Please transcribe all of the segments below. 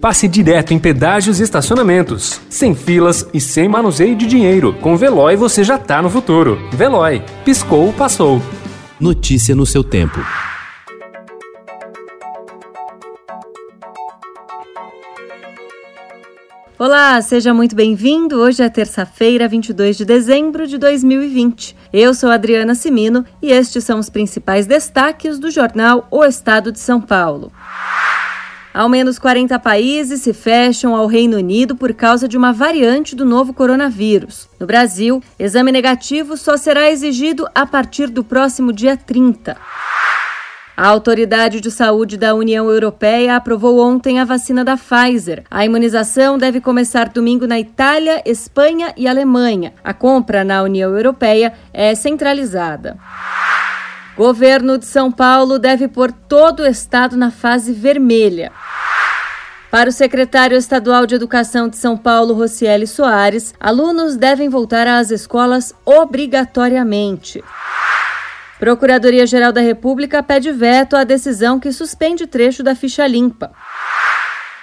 passe direto em pedágios e estacionamentos, sem filas e sem manuseio de dinheiro. Com Veloy você já tá no futuro. Veloy, piscou, passou. Notícia no seu tempo. Olá, seja muito bem-vindo. Hoje é terça-feira, 22 de dezembro de 2020. Eu sou Adriana Simino e estes são os principais destaques do jornal O Estado de São Paulo. Ao menos 40 países se fecham ao Reino Unido por causa de uma variante do novo coronavírus. No Brasil, exame negativo só será exigido a partir do próximo dia 30. A Autoridade de Saúde da União Europeia aprovou ontem a vacina da Pfizer. A imunização deve começar domingo na Itália, Espanha e Alemanha. A compra na União Europeia é centralizada. Governo de São Paulo deve pôr todo o estado na fase vermelha. Para o secretário estadual de Educação de São Paulo, Rocieli Soares, alunos devem voltar às escolas obrigatoriamente. Procuradoria-Geral da República pede veto à decisão que suspende trecho da ficha limpa.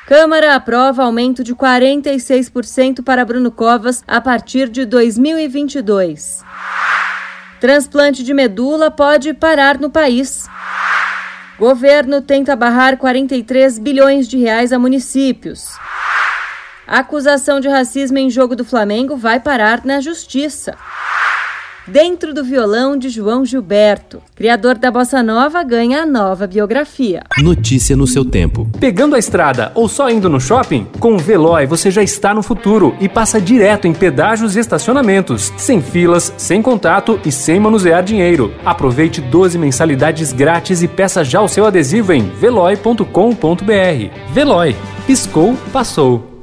Câmara aprova aumento de 46% para Bruno Covas a partir de 2022. Transplante de medula pode parar no país. Governo tenta barrar 43 bilhões de reais a municípios. Acusação de racismo em jogo do Flamengo vai parar na justiça. Dentro do violão de João Gilberto. Criador da bossa nova ganha a nova biografia. Notícia no seu tempo. Pegando a estrada ou só indo no shopping? Com o Veloy você já está no futuro e passa direto em pedágios e estacionamentos, sem filas, sem contato e sem manusear dinheiro. Aproveite 12 mensalidades grátis e peça já o seu adesivo em veloy.com.br. Veloy. Piscou, passou.